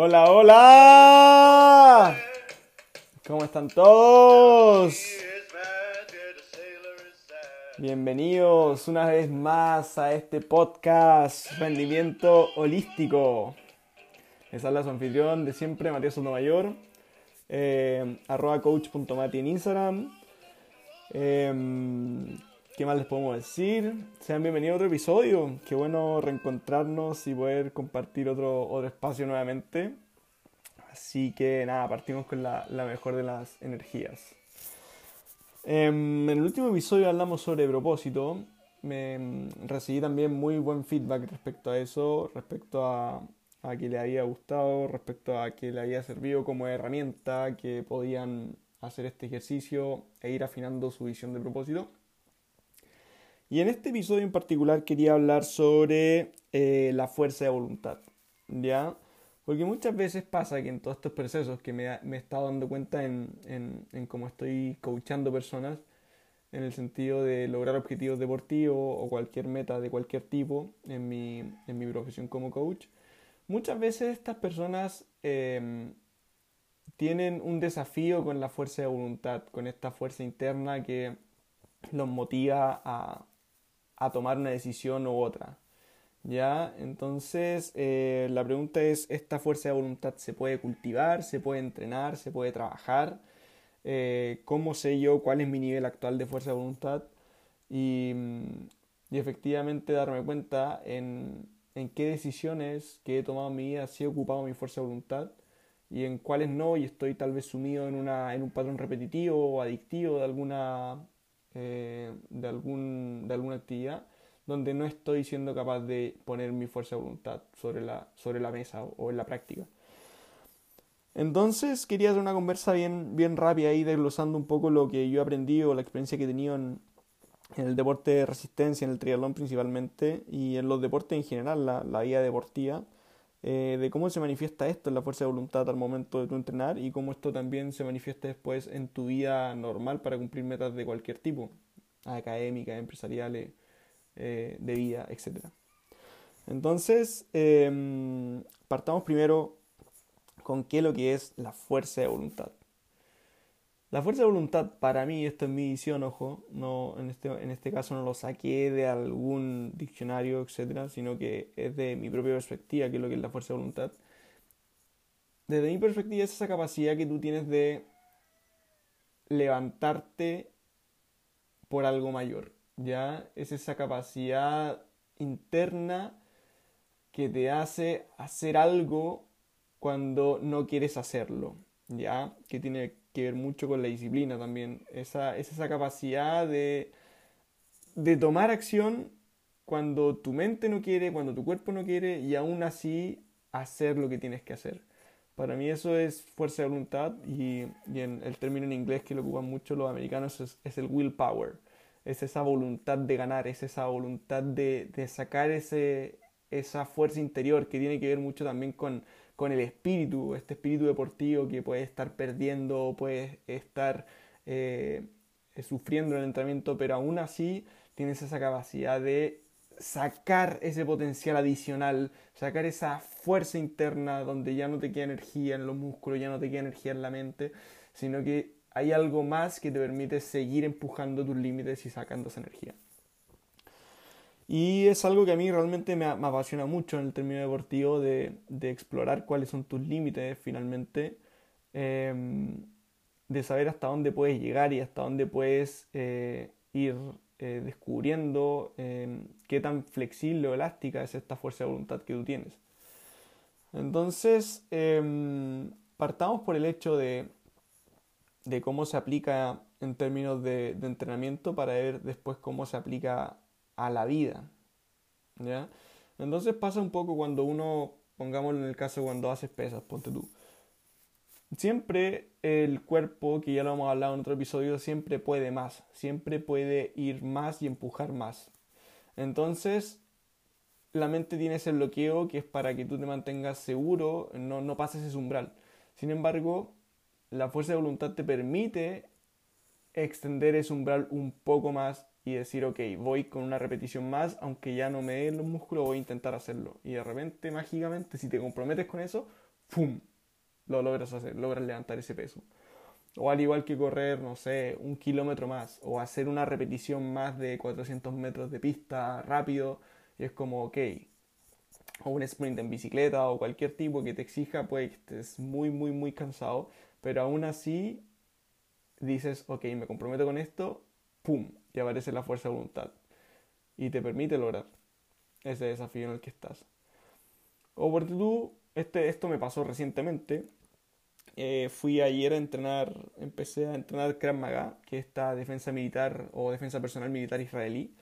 Hola, hola. ¿Cómo están todos? Bienvenidos una vez más a este podcast Rendimiento Holístico. Les habla su anfitrión de siempre, Matías Sotomayor, eh, arroba coach.mati en Instagram. Eh, ¿Qué más les podemos decir? Sean bienvenidos a otro episodio. Qué bueno reencontrarnos y poder compartir otro, otro espacio nuevamente. Así que nada, partimos con la, la mejor de las energías. Em, en el último episodio hablamos sobre propósito. Me recibí también muy buen feedback respecto a eso, respecto a, a que le había gustado, respecto a que le había servido como herramienta, que podían hacer este ejercicio e ir afinando su visión de propósito. Y en este episodio en particular quería hablar sobre eh, la fuerza de voluntad, ¿ya? Porque muchas veces pasa que en todos estos procesos que me, he estado dando cuenta en, en, cómo estoy coachando personas, en el sentido de lograr objetivos deportivos o cualquier meta de cualquier tipo en mi, en mi profesión como coach, muchas veces estas personas em, tienen un desafío con la fuerza de voluntad, con esta fuerza interna que los motiva a, a tomar una decisión u otra. ¿Ya? Entonces, eh, la pregunta es, ¿esta fuerza de voluntad se puede cultivar, se puede entrenar, se puede trabajar? Eh, ¿Cómo sé yo cuál es mi nivel actual de fuerza de voluntad? Y, y efectivamente darme cuenta en, en, qué decisiones que he tomado en mi vida sí he ocupado mi fuerza de voluntad y en cuáles no, y estoy tal vez sumido en, una, en un patrón repetitivo o adictivo de alguna eh, de, algún, de alguna actividad donde no estoy siendo capaz de poner mi fuerza de voluntad sobre la, sobre la mesa o, en la práctica. Entonces quería hacer una conversa bien, bien rápida ahí, desglosando un poco lo que yo he aprendido, la experiencia que he tenido en, en el deporte de resistencia, en el triatlón principalmente, y en los deportes en general, la, la vida deportiva. Eh, de cómo se manifiesta esto en la fuerza de voluntad al momento de tu entrenar y cómo esto también se manifiesta después en tu vida normal para cumplir metas de cualquier tipo, académicas, empresariales, eh, de vida, etc. Entonces, em, partamos primero con qué es lo que es la fuerza de voluntad. La fuerza de voluntad, para mí, esto es mi visión, ojo, no, en, este, en este caso no lo saqué de algún diccionario, etcétera, sino que es de mi propia perspectiva, que es lo que es la fuerza de voluntad. Desde mi perspectiva es esa capacidad que tú tienes de levantarte por algo mayor, ¿ya? Es esa capacidad interna que te hace hacer algo cuando no quieres hacerlo, ¿ya? Que tiene que ver mucho con la disciplina también. Esa, es esa capacidad de, de tomar acción cuando tu mente no quiere, cuando tu cuerpo no quiere y aún así hacer lo que tienes que hacer. Para mí eso es fuerza de voluntad y, en el término en inglés que lo ocupan mucho los americanos es, es, el willpower. Es esa voluntad de ganar, es esa voluntad de, de sacar ese, esa fuerza interior que tiene que ver mucho también con, con el espíritu, este espíritu deportivo que puede estar perdiendo, puede estar eh, sufriendo en el entrenamiento, pero aún así tienes esa capacidad de sacar ese potencial adicional, sacar esa fuerza interna donde ya no te queda energía en los músculos, ya no te queda energía en la mente, sino que hay algo más que te permite seguir empujando tus límites y sacando esa energía. Y es algo que a mí realmente me, apasiona mucho en el término deportivo de, explorar cuáles son tus límites finalmente, em, de saber hasta dónde puedes llegar y hasta dónde puedes eh, ir eh, descubriendo em, qué tan flexible o elástica es esta fuerza de voluntad que tú tienes. Entonces, em, partamos por el hecho de, de, cómo se aplica en términos de, de entrenamiento para ver después cómo se aplica a la vida. ¿Ya? Entonces pasa un poco cuando uno, pongámoslo en el caso cuando haces pesas, ponte tú. Siempre el cuerpo, que ya lo hemos hablado en otro episodio, siempre puede más, siempre puede ir más y empujar más. Entonces, la mente tiene ese bloqueo que es para que tú te mantengas seguro, no, no pases ese umbral. Sin embargo, la fuerza de voluntad te permite extender ese umbral un poco más y decir, ok, voy con una repetición más, aunque ya no me den los músculos, voy a intentar hacerlo. Y de repente, mágicamente, si te comprometes con eso, ¡fum! Lo logras hacer, logras levantar ese peso. O al igual que correr, no sé, un kilómetro más, o hacer una repetición más de 400 metros de pista rápido, y es como, ok, o un sprint en bicicleta o cualquier tipo que te exija, pues estés muy, muy, muy cansado, pero aún así dices, ok, me comprometo con esto, ¡pum! Y aparece la fuerza de voluntad. Y te permite lograr ese desafío en el que estás. O porque tú, este, esto me pasó recientemente. Eh, fui ayer a entrenar, empecé a entrenar Krav Maga, que es esta defensa militar o defensa personal militar israelí,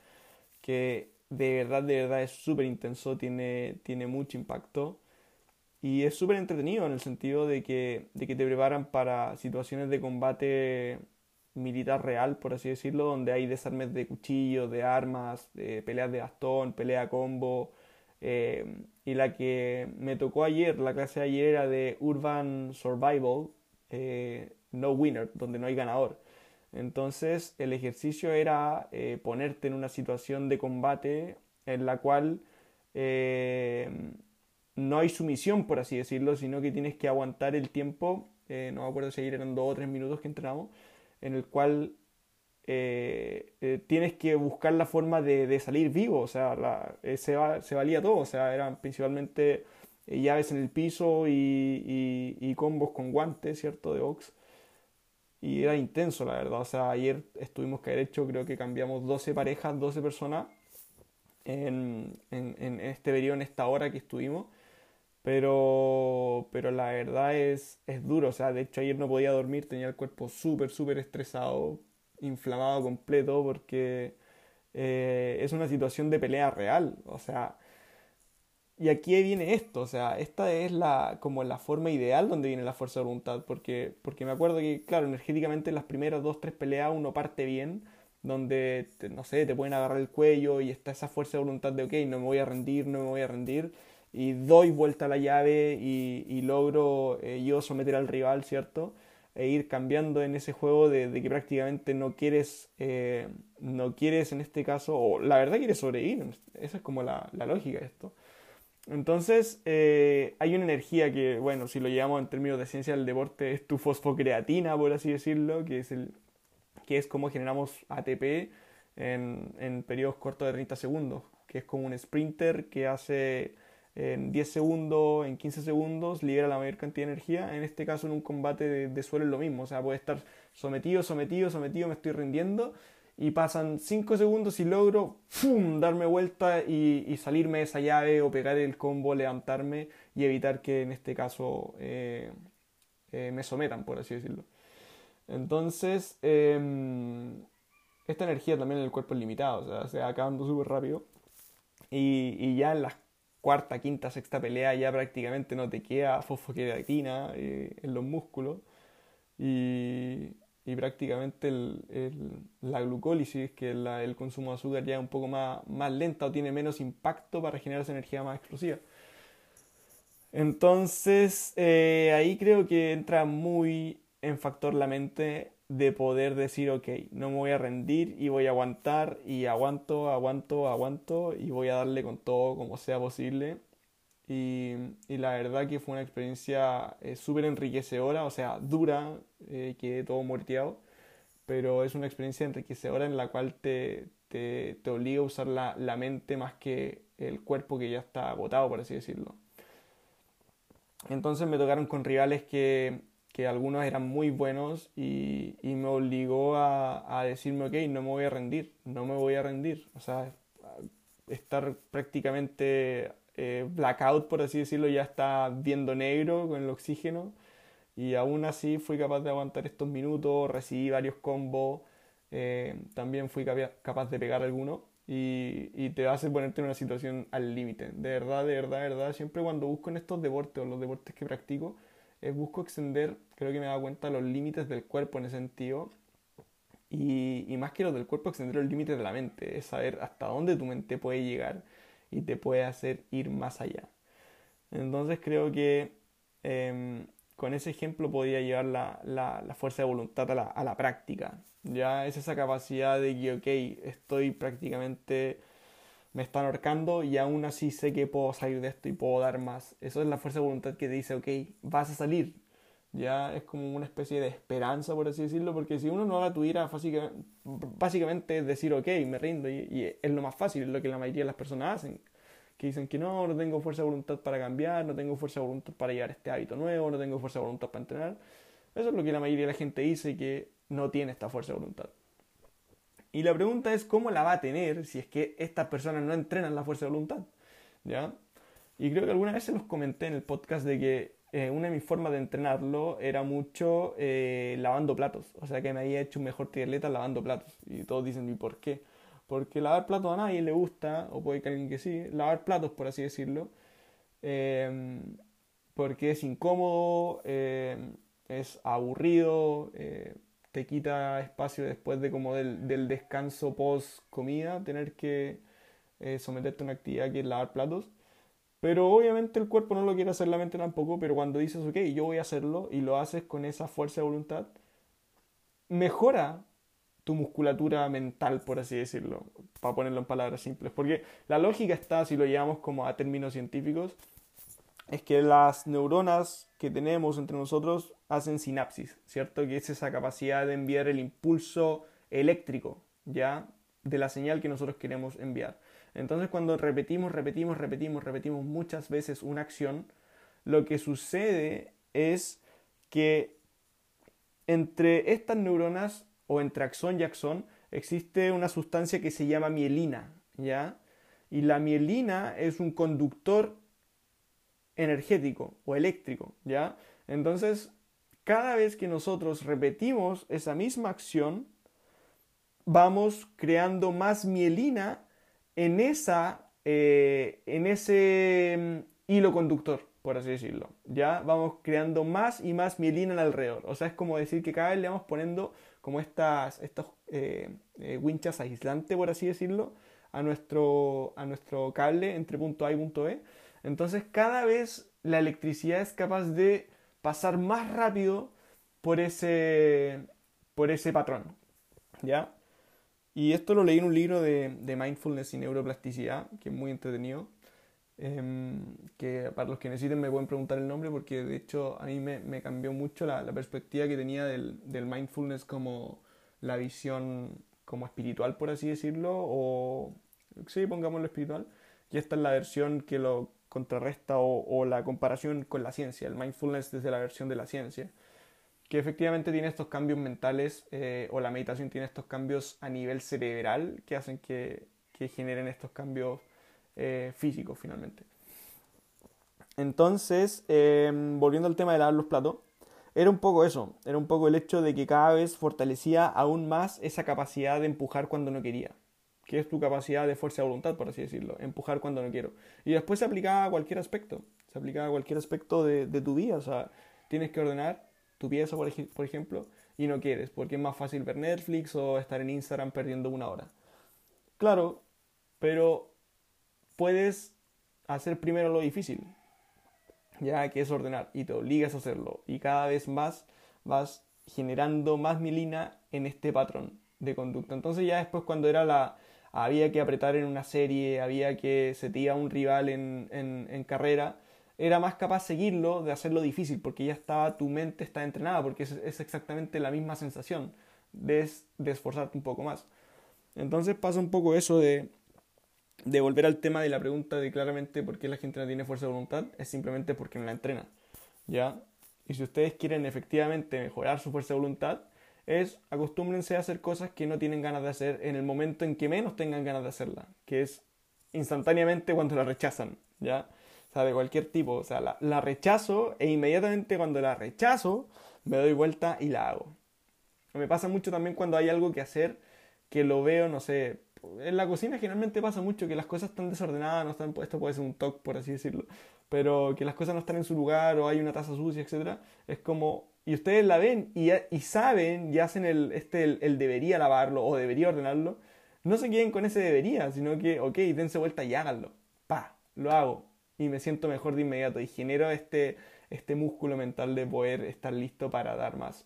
que de verdad, de verdad es súper intenso, tiene, tiene mucho impacto. Y es súper entretenido en el sentido de que, de que te preparan para situaciones de combate militar real, por así decirlo, donde hay desarmes de cuchillos, de armas, de peleas de bastón, pelea combo. Eh, y la que me tocó ayer, la clase de ayer era de Urban Survival, eh, No Winner, donde no hay ganador. Entonces el ejercicio era eh, ponerte en una situación de combate en la cual no hay sumisión, por así decirlo, sino que tienes que aguantar el tiempo, eh, no me acuerdo si eran dos o tres minutos que entrenamos, en el cual eh, eh, tienes que buscar la forma de, salir vivo, o sea, se, valía todo, o sea, eran principalmente llaves en el piso y, combos con guantes, ¿cierto? De box. Y era intenso, la verdad. O sea, ayer estuvimos que haber hecho, creo que cambiamos 12 parejas, 12 personas en, en este periodo, en esta hora que estuvimos. Pero, pero la verdad es, es duro. O sea, de hecho ayer no podía dormir, tenía el cuerpo súper, súper estresado, inflamado completo, porque eh, es una situación de pelea real. O sea, y aquí viene esto, o sea, esta es la, como la forma ideal donde viene la fuerza de voluntad, porque, porque me acuerdo que, claro, energéticamente en las primeras dos, tres peleas uno parte bien, donde, no sé, te pueden agarrar el cuello y está esa fuerza de voluntad de, ok, no me voy a rendir, no me voy a rendir, y doy vuelta a la llave y, logro eh, yo someter al rival, ¿cierto? E ir cambiando en ese juego de, que prácticamente no quieres, eh, no quieres en este caso, o la verdad quieres sobrevivir, esa es como la, lógica de esto. Entonces, eh, hay una energía que, bueno, si lo llevamos en términos de ciencia del deporte, es tu fosfocreatina, por así decirlo, que es, el, que es como generamos ATP en, en periodos cortos de 30 segundos, que es como un sprinter que hace en 10 segundos, en 15 segundos, libera la mayor cantidad de energía. En este caso, en un combate de, suelo es lo mismo. O sea, puede estar sometido, sometido, sometido, me estoy rindiendo. Y pasan 5 segundos y logro ¡fum! darme vuelta y, salirme de esa llave o pegar el combo, levantarme y evitar que en este caso eh, eh, me sometan, por así decirlo. Entonces, em, esta energía también en el cuerpo es limitada, o sea, se va acabando súper rápido. Y, y, ya en las cuarta, quinta, sexta pelea ya prácticamente no te queda fosfoqueratina eh, en los músculos y, y prácticamente el, la glucólisis, que el consumo de azúcar ya es un poco más, más lenta o tiene menos impacto para generar esa energía más explosiva. Entonces eh, ahí creo que entra muy en factor la mente de poder decir, ok, no me voy a rendir y voy a aguantar y aguanto, aguanto, aguanto y voy a darle con todo como sea posible. Y, y la verdad que fue una experiencia eh, súper enriquecedora, o sea, dura, eh, quedé todo muerteado, pero es una experiencia enriquecedora en la cual te, te, te obliga a usar la, la mente más que el cuerpo que ya está agotado, por así decirlo. Entonces me tocaron con rivales que que algunos eran muy buenos y, y me obligó a, a, decirme, ok, no me voy a rendir, no me voy a rendir. O sea, estar prácticamente eh, blackout, por así decirlo, ya está viendo negro con el oxígeno y aún así fui capaz de aguantar estos minutos, recibí varios combos, eh, también fui capaz de pegar algunos y, y, te hace ponerte en una situación al límite. De verdad, de verdad, de verdad, siempre cuando busco en estos deportes o los deportes que practico, eh, busco extender, creo que me he dado cuenta, los límites del cuerpo en ese sentido. Y, más que los del cuerpo, extender los límites de la mente. Es saber hasta dónde tu mente puede llegar y te puede hacer ir más allá. Entonces creo que em, con ese ejemplo podía llevar la, la, la fuerza de voluntad a la, a la, práctica. Ya es esa capacidad de que, ok, estoy prácticamente me están ahorcando y aún así sé que puedo salir de esto y puedo dar más. Eso es la fuerza de voluntad que te dice, ok, vas a salir. Ya es como una especie de esperanza, por así decirlo, porque si uno no la tuviera, básicamente es decir, ok, me rindo, y, es lo más fácil, es lo que la mayoría de las personas hacen, que dicen que no, no tengo fuerza de voluntad para cambiar, no tengo fuerza de voluntad para llevar este hábito nuevo, no tengo fuerza de voluntad para entrenar. Eso es lo que la mayoría de la gente dice que no tiene esta fuerza de voluntad. Y la pregunta es cómo la va a tener si es que estas personas no entrenan la fuerza de voluntad. ¿Ya? Y creo que alguna vez se los comenté en el podcast de que eh, una de mis formas de entrenarlo era mucho eh, lavando platos. O sea que me había hecho un mejor triatleta lavando platos. Y todos dicen, ¿y por qué? Porque lavar platos a nadie le gusta, o puede que alguien que sí, lavar platos por así decirlo. Eh, porque es incómodo, es aburrido, te quita espacio después de como del, descanso post comida, tener que eh, someterte a una actividad que es lavar platos. Pero obviamente el cuerpo no lo quiere hacer, la mente tampoco, pero cuando dices, ok, yo voy a hacerlo y lo haces con esa fuerza de voluntad, mejora tu musculatura mental, por así decirlo, para ponerlo en palabras simples. Porque la lógica está, si lo llevamos como a términos científicos, es que las neuronas que tenemos entre nosotros hacen sinapsis, ¿cierto? Que es esa capacidad de enviar el impulso eléctrico, ¿ya? De la señal que nosotros queremos enviar. Entonces cuando repetimos, repetimos, repetimos, repetimos muchas veces una acción, lo que sucede es que entre estas neuronas o entre axón y axón existe una sustancia que se llama mielina, ¿ya? Y la mielina es un conductor energético o eléctrico, ¿ya? Entonces, cada vez que nosotros repetimos esa misma acción, vamos creando más mielina en, esa, eh, en ese mm, hilo conductor, por así decirlo. Ya vamos creando más y más mielina alrededor. O sea, es como decir que cada vez le vamos poniendo como estas, estos eh, eh, winchas aislantes, por así decirlo, a nuestro, a nuestro cable entre punto A y punto B entonces cada vez la electricidad es capaz de pasar más rápido por ese, por ese patrón. ¿Ya? Y esto lo leí en un libro de, mindfulness y neuroplasticidad, que es muy entretenido. Em, que para los que necesiten me pueden preguntar el nombre porque de hecho a mí me, cambió mucho la, perspectiva que tenía del, del, mindfulness como la visión como espiritual por así decirlo o sí pongámoslo espiritual y esta es la versión que lo contrarresta o, la comparación con la ciencia, el mindfulness desde la versión de la ciencia, que efectivamente tiene estos cambios mentales eh, o la meditación tiene estos cambios a nivel cerebral que hacen que, generen estos cambios eh, físicos finalmente. Entonces, em, volviendo al tema de lavar los platos, era un poco eso, era un poco el hecho de que cada vez fortalecía aún más esa capacidad de empujar cuando no quería que es tu capacidad de fuerza de voluntad, por así decirlo, empujar cuando no quiero. Y después se aplica a cualquier aspecto, se aplica a cualquier aspecto de, tu vida, o sea, tienes que ordenar tu pieza, por, por, ejemplo, y no quieres, porque es más fácil ver Netflix o estar en Instagram perdiendo una hora. Claro, pero puedes hacer primero lo difícil, ya que es ordenar, y te obligas a hacerlo, y cada vez más vas generando más milina en este patrón de conducta. Entonces ya después cuando era la, había que apretar en una serie, había que se un rival en, en, carrera, era más capaz seguirlo de hacerlo difícil, porque ya estaba, tu mente está entrenada, porque es, es exactamente la misma sensación de, de, esforzarte un poco más. Entonces pasa un poco eso de, de volver al tema de la pregunta de claramente por qué la gente no tiene fuerza de voluntad, es simplemente porque no la entrena. ¿Ya? Y si ustedes quieren efectivamente mejorar su fuerza de voluntad, es acostúmbrense a hacer cosas que no tienen ganas de hacer en el momento en que menos tengan ganas de hacerla, que es instantáneamente cuando la rechazan, ¿ya? O sea, de cualquier tipo, o sea, la, la rechazo e inmediatamente cuando la rechazo me doy vuelta y la hago. Me pasa mucho también cuando hay algo que hacer que lo veo, no sé, en la cocina generalmente pasa mucho que las cosas están desordenadas, no están, esto puede ser un toque por así decirlo, pero que las cosas no están en su lugar o hay una taza sucia, etc. Es como y ustedes la ven y, y saben y hacen el, este, el, debería lavarlo o debería ordenarlo, no se queden con ese debería, sino que, ok, dense vuelta y háganlo. Pa, lo hago. Y me siento mejor de inmediato y genero este, este músculo mental de poder estar listo para dar más.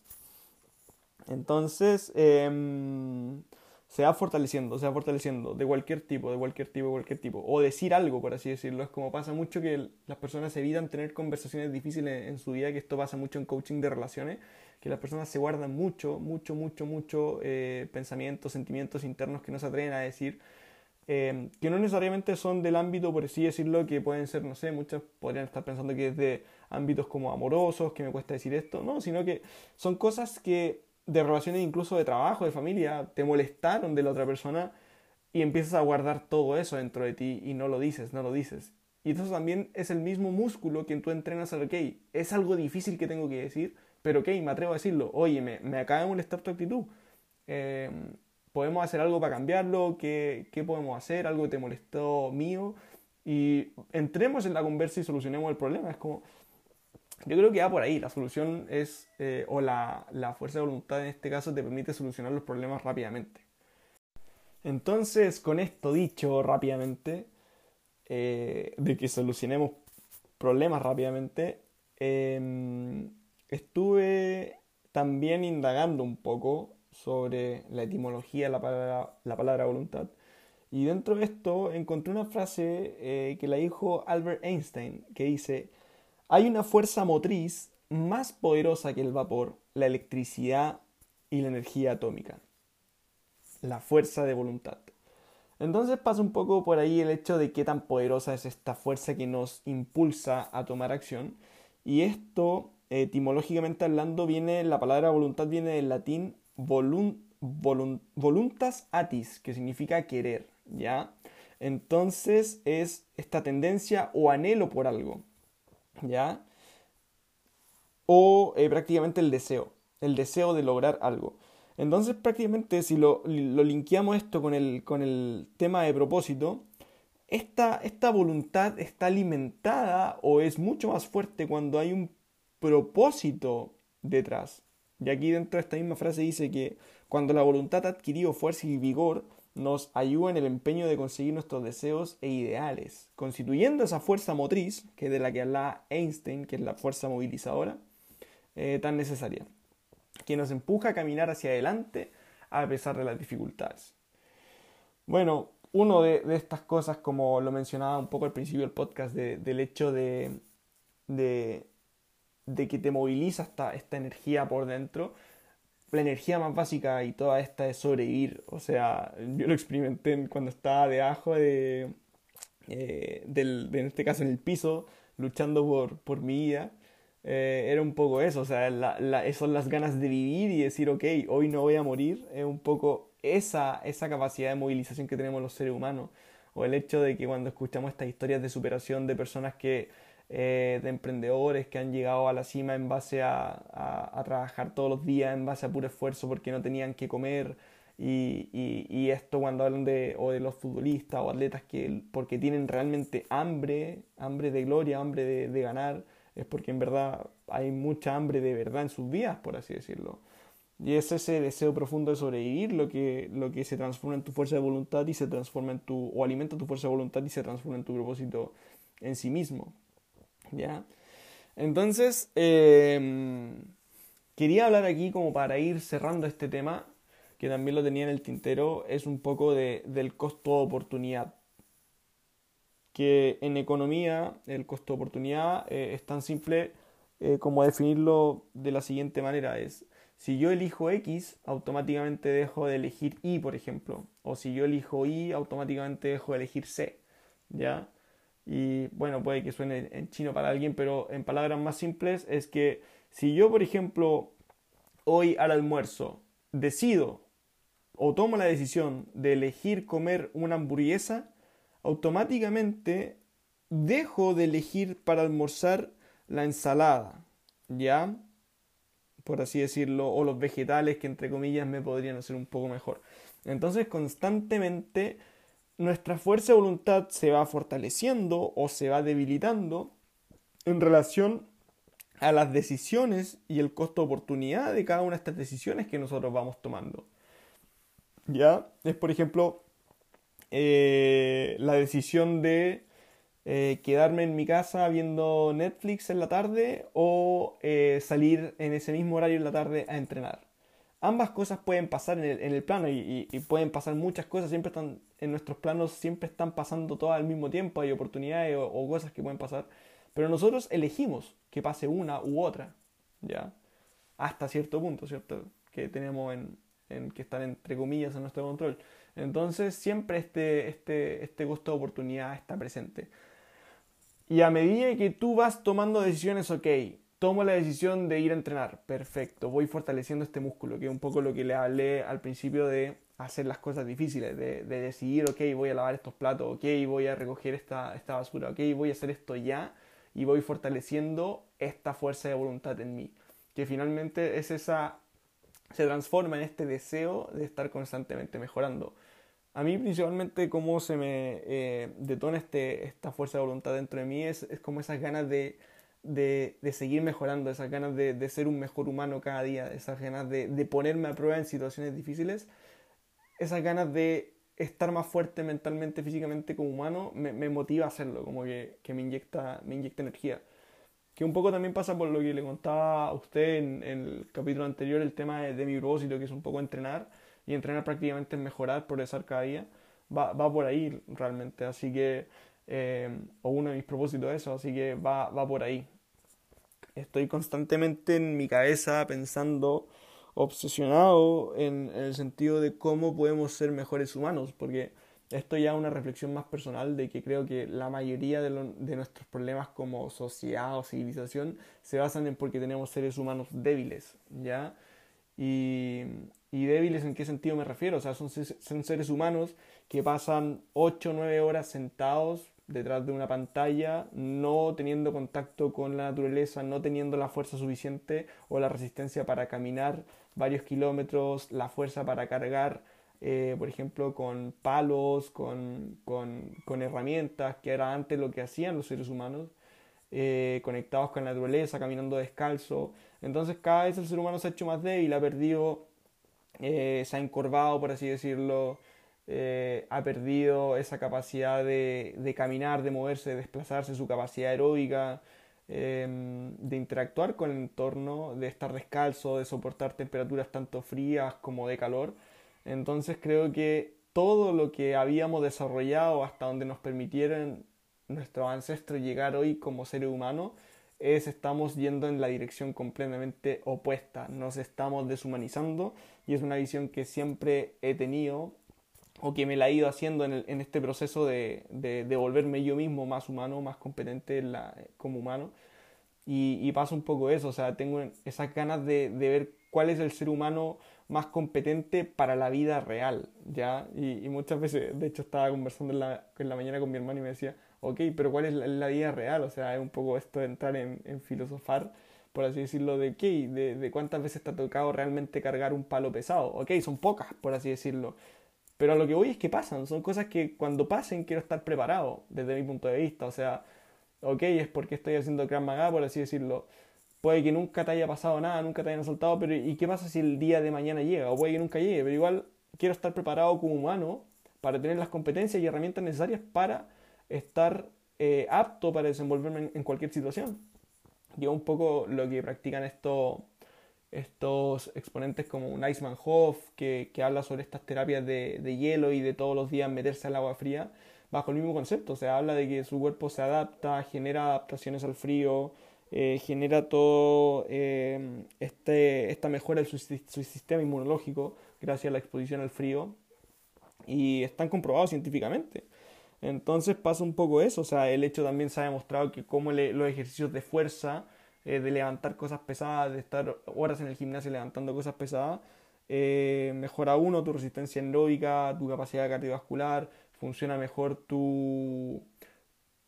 Entonces, em, se va fortaleciendo, se va fortaleciendo, de cualquier tipo, de cualquier tipo, de cualquier tipo. O decir algo, por así decirlo. Es como pasa mucho que las personas evitan tener conversaciones difíciles en su vida, que esto pasa mucho en coaching de relaciones, que las personas se guardan mucho, mucho, mucho, mucho eh, pensamientos, sentimientos internos que no se atreven a decir, eh, que no necesariamente son del ámbito, por así decirlo, que pueden ser, no sé, muchos podrían estar pensando que es de ámbitos como amorosos, que me cuesta decir esto, no, sino que son cosas que de relaciones incluso de trabajo, de familia, te molestaron de la otra persona y empiezas a guardar todo eso dentro de ti y no lo dices, no lo dices. Y eso también es el mismo músculo que tú entrenas al ok, es algo difícil que tengo que decir, pero ok, me atrevo a decirlo, oye, me, me acaba de molestar tu actitud. Em, ¿Podemos hacer algo para cambiarlo? ¿Qué, ¿Qué podemos hacer? ¿Algo te molestó mío? Y entremos en la conversa y solucionemos el problema. Es como, yo creo que va por ahí. La solución es, eh, o la, fuerza de voluntad en este caso te permite solucionar los problemas rápidamente. Entonces, con esto dicho rápidamente, eh, de que solucionemos problemas rápidamente, em, estuve también indagando un poco sobre la etimología de la palabra, la palabra voluntad. Y dentro de esto encontré una frase eh, que la dijo Albert Einstein, que dice, hay una fuerza motriz más poderosa que el vapor, la electricidad y la energía atómica. La fuerza de voluntad. Entonces pasa un poco por ahí el hecho de qué tan poderosa es esta fuerza que nos impulsa a tomar acción. Y esto, etimológicamente hablando, viene, la palabra voluntad viene del latín voluntas atis, que significa querer, ¿ya? Entonces es esta tendencia o anhelo por algo. ¿Ya? O eh, prácticamente el deseo, el deseo de lograr algo. Entonces prácticamente si lo, lo linkeamos esto con el, con el tema de propósito, esta, esta voluntad está alimentada o es mucho más fuerte cuando hay un propósito detrás. Y aquí dentro de esta misma frase dice que cuando la voluntad ha adquirido fuerza y vigor, nos ayuda en el empeño de conseguir nuestros deseos e ideales, constituyendo esa fuerza motriz, que es de la que habla Einstein, que es la fuerza movilizadora, eh, tan necesaria, que nos empuja a caminar hacia adelante a pesar de las dificultades. Bueno, uno de, estas cosas, como lo mencionaba un poco al principio del podcast, del hecho de, de, que te moviliza esta, esta energía por dentro, la energía más básica y toda esta es sobrevivir. O sea, yo lo experimenté cuando estaba debajo de, eh, del, en este caso en el piso, luchando por, por mi vida. Eh, era un poco eso, o sea, la, son las ganas de vivir y decir, ok, hoy no voy a morir. Es un poco esa, esa capacidad de movilización que tenemos los seres humanos. O el hecho de que cuando escuchamos estas historias de superación de personas que eh, de emprendedores que han llegado a la cima en base a, a, trabajar todos los días, en base a puro esfuerzo porque no tenían que comer. Y, y, esto cuando hablan de, o de los futbolistas o atletas que porque tienen realmente hambre, hambre de gloria, hambre de, de ganar, es porque en verdad hay mucha hambre de verdad en sus vidas, por así decirlo. Y es ese deseo profundo de sobrevivir lo que, lo que se transforma en tu fuerza de voluntad y se transforma en tu, o alimenta tu fuerza de voluntad y se transforma en tu propósito en sí mismo. ¿Ya? Entonces, em, quería hablar aquí como para ir cerrando este tema, que también lo tenía en el tintero, es un poco de, del costo de oportunidad. Que en economía el costo de oportunidad eh, es tan simple eh, como definirlo de la siguiente manera. Es, si yo elijo X, automáticamente dejo de elegir Y, por ejemplo. O si yo elijo Y, automáticamente dejo de elegir C. ¿Ya? Y bueno, puede que suene en chino para alguien, pero en palabras más simples es que si yo, por ejemplo, hoy al almuerzo decido o tomo la decisión de elegir comer una hamburguesa, automáticamente dejo de elegir para almorzar la ensalada, ¿ya? Por así decirlo, o los vegetales que entre comillas me podrían hacer un poco mejor. Entonces constantemente nuestra fuerza de voluntad se va fortaleciendo o se va debilitando en relación a las decisiones y el costo de oportunidad de cada una de estas decisiones que nosotros vamos tomando. ¿Ya? Es por ejemplo eh, la decisión de eh, quedarme en mi casa viendo Netflix en la tarde o eh, salir en ese mismo horario en la tarde a entrenar. Ambas cosas pueden pasar en el, en el plano y, pueden pasar muchas cosas, siempre están en nuestros planos, siempre están pasando todas al mismo tiempo, hay oportunidades o, cosas que pueden pasar, pero nosotros elegimos que pase una u otra, ¿ya? Hasta cierto punto, ¿cierto? Que tenemos en, en que están entre comillas en nuestro control. Entonces siempre este, este, este costo de oportunidad está presente. Y a medida que tú vas tomando decisiones, ok, tomo la decisión de ir a entrenar, perfecto, voy fortaleciendo este músculo, que es un poco lo que le hablé al principio de hacer las cosas difíciles, de, decidir, ok, voy a lavar estos platos, ok, voy a recoger esta, esta basura, ok, voy a hacer esto ya y voy fortaleciendo esta fuerza de voluntad en mí, que finalmente es esa, se transforma en este deseo de estar constantemente mejorando. A mí principalmente cómo se me eh, detona este, esta fuerza de voluntad dentro de mí es, es como esas ganas de, de, de, seguir mejorando, esas ganas de, de, ser un mejor humano cada día, esas ganas de, de, ponerme a prueba en situaciones difíciles, esas ganas de estar más fuerte mentalmente, físicamente como humano, me, me motiva a hacerlo, como que, que, me, inyecta, me inyecta energía. Que un poco también pasa por lo que le contaba a usted en, el capítulo anterior, el tema de, de mi propósito, que es un poco entrenar y entrenar prácticamente es mejorar, progresar cada día, va, va por ahí realmente. Así que, eh, o uno de mis propósitos es eso, así que va, va por ahí. Estoy constantemente en mi cabeza pensando, obsesionado en, en el sentido de cómo podemos ser mejores humanos, porque esto ya es una reflexión más personal de que creo que la mayoría de, lo, de, nuestros problemas como sociedad o civilización se basan en porque tenemos seres humanos débiles, ¿ya? Y, y débiles en qué sentido me refiero, o sea, son, son seres humanos que pasan 8 o 9 horas sentados detrás de una pantalla, no teniendo contacto con la naturaleza, no teniendo la fuerza suficiente o la resistencia para caminar varios kilómetros, la fuerza para cargar, eh, por ejemplo, con palos, con, con, con, herramientas, que era antes lo que hacían los seres humanos, eh, conectados con la naturaleza, caminando descalzo. Entonces cada vez el ser humano se ha hecho más débil, ha perdido eh, se ha encorvado, por así decirlo, eh, ha perdido esa capacidad de, caminar, de moverse, de desplazarse, su capacidad aeróbica, em, de interactuar con el entorno, de estar descalzo, de soportar temperaturas tanto frías como de calor. Entonces creo que todo lo que habíamos desarrollado hasta donde nos permitieron nuestros ancestros llegar hoy como seres humanos, es estamos yendo en la dirección completamente opuesta, nos estamos deshumanizando y es una visión que siempre he tenido o que me la he ido haciendo en, en este proceso de, de, volverme yo mismo más humano, más competente como humano. Y, pasa un poco eso, o sea, tengo esas ganas de, de, ver cuál es el ser humano más competente para la vida real, ¿ya? Y, muchas veces, de hecho, estaba conversando en la, en la mañana con mi hermano y me decía, ok, pero ¿cuál es la, vida real? O sea, es un poco esto de entrar en, en filosofar, por así decirlo, de qué, de, de, cuántas veces te ha tocado realmente cargar un palo pesado. Ok, son pocas, por así decirlo. Pero a lo que voy es que pasan, son cosas que cuando pasen quiero estar preparado, desde mi punto de vista. O sea, ok, es porque estoy haciendo Krav Maga, por así decirlo. Puede que nunca te haya pasado nada, nunca te hayan saltado, pero ¿y qué pasa si el día de mañana llega? O puede que nunca llegue, pero igual quiero estar preparado como humano para tener las competencias y herramientas necesarias para estar eh, apto para desenvolverme en, en, cualquier situación. Yo un poco lo que practican estos, estos exponentes como un Iceman Hoff, que, que habla sobre estas terapias de, de, hielo y de todos los días meterse al agua fría, bajo el mismo concepto. O sea, habla de que su cuerpo se adapta, genera adaptaciones al frío, eh, genera todo eh, este, esta mejora de su, su sistema inmunológico gracias a la exposición al frío. Y están comprobados científicamente. Entonces pasa un poco eso, o sea, el hecho también se ha demostrado que como le, los ejercicios de fuerza, eh, de levantar cosas pesadas, de estar horas en el gimnasio levantando cosas pesadas, eh, mejora uno tu resistencia aeróbica, tu capacidad cardiovascular, funciona mejor tu,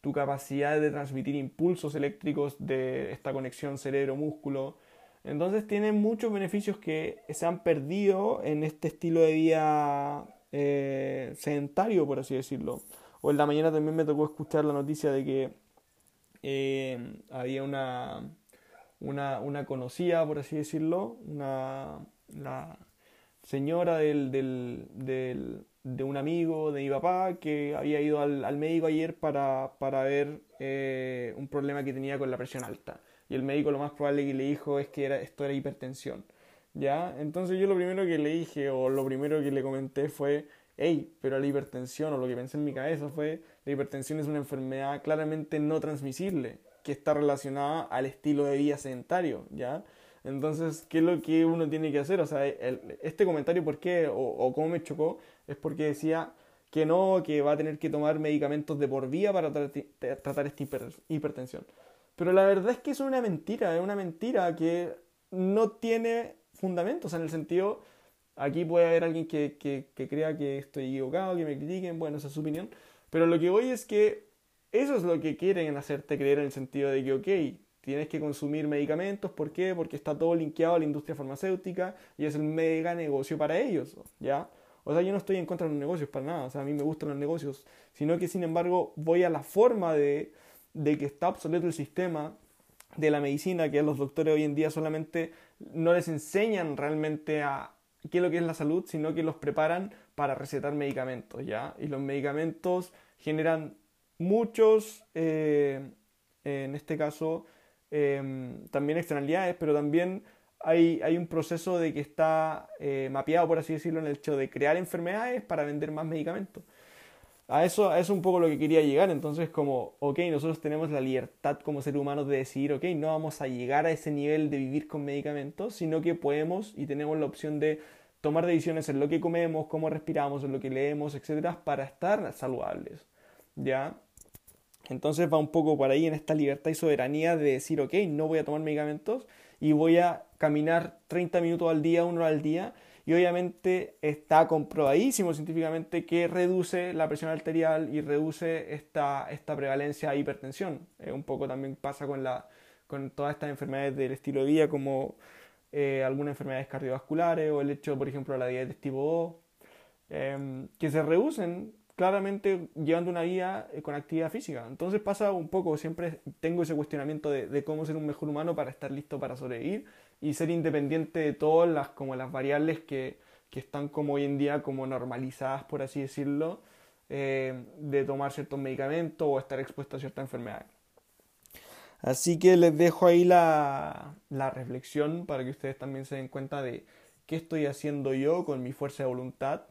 tu capacidad de transmitir impulsos eléctricos de esta conexión cerebro-músculo. Entonces tiene muchos beneficios que se han perdido en este estilo de vida eh, sedentario, por así decirlo. O en la mañana también me tocó escuchar la noticia de que eh, había una, una, una, conocida, por así decirlo, una, la señora del, del, del, de un amigo de mi papá que había ido al, al médico ayer para, para ver eh, un problema que tenía con la presión alta. Y el médico lo más probable que le dijo es que era, esto era hipertensión. ¿ya? Entonces yo lo primero que le dije o lo primero que le comenté fue, hey, pero la hipertensión o lo que pensé en mi cabeza fue, la hipertensión es una enfermedad claramente no transmisible que está relacionada al estilo de vida sedentario, ¿ya? Entonces, ¿qué es lo que uno tiene que hacer? O sea, este comentario, ¿por qué? O, o, cómo me chocó, es porque decía que no, que va a tener que tomar medicamentos de por vía para tratar esta hipertensión. Pero la verdad es que es una mentira, es una mentira que no tiene fundamentos, en el sentido, aquí puede haber alguien que, que, crea que estoy equivocado, que me critiquen, bueno, esa es su opinión, pero lo que voy es que eso es lo que quieren hacerte creer en el sentido de que, ok, tienes que consumir medicamentos, ¿por qué? Porque está todo linkeado a la industria farmacéutica y es el mega negocio para ellos, ¿ya? O sea, yo no estoy en contra de los negocios para nada, o sea, a mí me gustan los negocios, sino que sin embargo voy a la forma de, de que está obsoleto el sistema de la medicina, que los doctores hoy en día solamente no les enseñan realmente a qué es lo que es la salud, sino que los preparan para recetar medicamentos, ¿ya? Y los medicamentos generan muchos, eh, en este caso, em, también externalidades, pero también hay, hay, un proceso de que está eh, mapeado, por así decirlo, en el hecho de crear enfermedades para vender más medicamentos. A eso, a un poco lo que quería llegar. Entonces, como, ok, nosotros tenemos la libertad como seres humanos de decidir, ok, no vamos a llegar a ese nivel de vivir con medicamentos, sino que podemos y tenemos la opción de tomar decisiones en lo que comemos, cómo respiramos, en lo que leemos, etcétera, para estar saludables. ¿Ya? Entonces va un poco por ahí en esta libertad y soberanía de decir, ok, no voy a tomar medicamentos y voy a caminar 30 minutos al día, hora al día y obviamente está comprobadísimo científicamente que reduce la presión arterial y reduce esta, esta prevalencia de hipertensión. Eh, un poco también pasa con, con todas estas enfermedades del estilo de vida como eh, algunas enfermedades cardiovasculares o el hecho, por ejemplo, de la diabetes tipo 2, em, que se reducen claramente llevando una vida eh, con actividad física. Entonces pasa un poco, siempre tengo ese cuestionamiento de, cómo ser un mejor humano para estar listo para sobrevivir y ser independiente de todas las, como las variables que, que están como hoy en día como normalizadas, por así decirlo, eh, de tomar ciertos medicamentos o estar expuesto a ciertas enfermedades. Así que les dejo ahí la, la reflexión para que ustedes también se den cuenta de qué estoy haciendo yo con mi fuerza de voluntad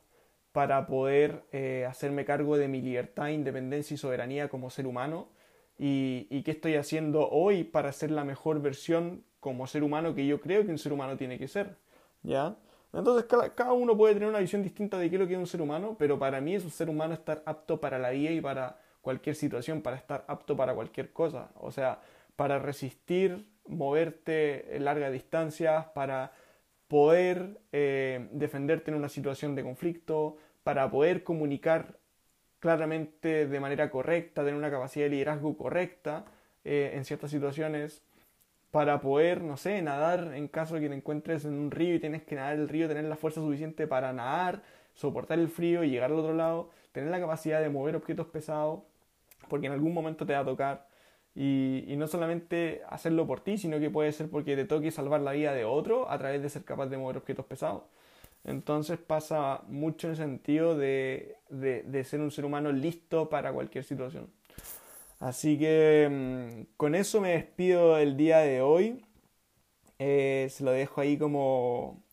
para poder eh, hacerme cargo de mi libertad, independencia y soberanía como ser humano y, qué estoy haciendo hoy para ser la mejor versión como ser humano que yo creo que un ser humano tiene que ser, ¿ya? Entonces cada, uno puede tener una visión distinta de qué es lo que es un ser humano, pero para mí es un ser humano estar apto para la vida y para cualquier situación, para estar apto para cualquier cosa, o sea, para resistir, moverte largas distancias, para poder eh, defenderte en una situación de conflicto, para poder comunicar claramente de manera correcta, tener una capacidad de liderazgo correcta eh, en ciertas situaciones, para poder, no sé, nadar en caso de que te encuentres en un río y tienes que nadar el río, tener la fuerza suficiente para nadar, soportar el frío y llegar al otro lado, tener la capacidad de mover objetos pesados, porque en algún momento te va a tocar, y, no solamente hacerlo por ti, sino que puede ser porque te toque salvar la vida de otro a través de ser capaz de mover objetos pesados. Entonces pasa mucho en el sentido de, de, de ser un ser humano listo para cualquier situación. Así que mm, con eso me despido el día de hoy. Eh, se lo dejo ahí como,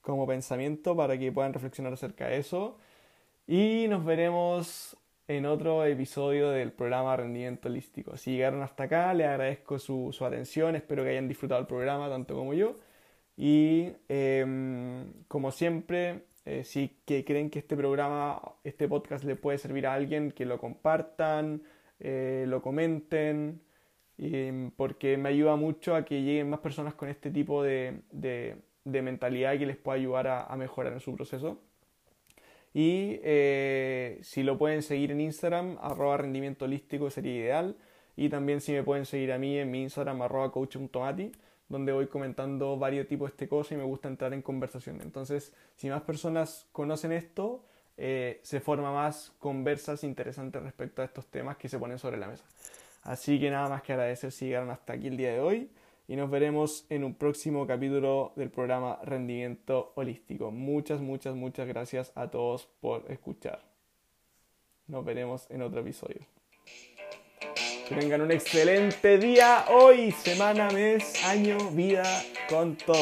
como pensamiento para que puedan reflexionar acerca de eso. Y nos veremos en otro episodio del programa Rendimiento Holístico. Si llegaron hasta acá, les agradezco su, su atención, espero que hayan disfrutado el programa tanto como yo. Y em, como siempre, eh, si que creen que este programa, este podcast le puede servir a alguien, que lo compartan, eh, lo comenten, porque me ayuda mucho a que lleguen más personas con este tipo de, de, mentalidad que les pueda ayudar a, mejorar en su proceso. Y eh, si lo pueden seguir en Instagram, arroba rendimiento holístico sería ideal. Y también si me pueden seguir a mí en mi Instagram, arroba coach.mati, donde voy comentando varios tipos de este cosas y me gusta entrar en conversación. Entonces, si más personas conocen esto, eh, se forma más conversas interesantes respecto a estos temas que se ponen sobre la mesa. Así que nada más que agradecer si llegaron hasta aquí el día de hoy y nos veremos en un próximo capítulo del programa Rendimiento Holístico. Muchas, muchas, muchas gracias a todos por escuchar. Nos veremos en otro episodio. Que tengan un excelente día hoy, semana, mes, año, vida, con todo.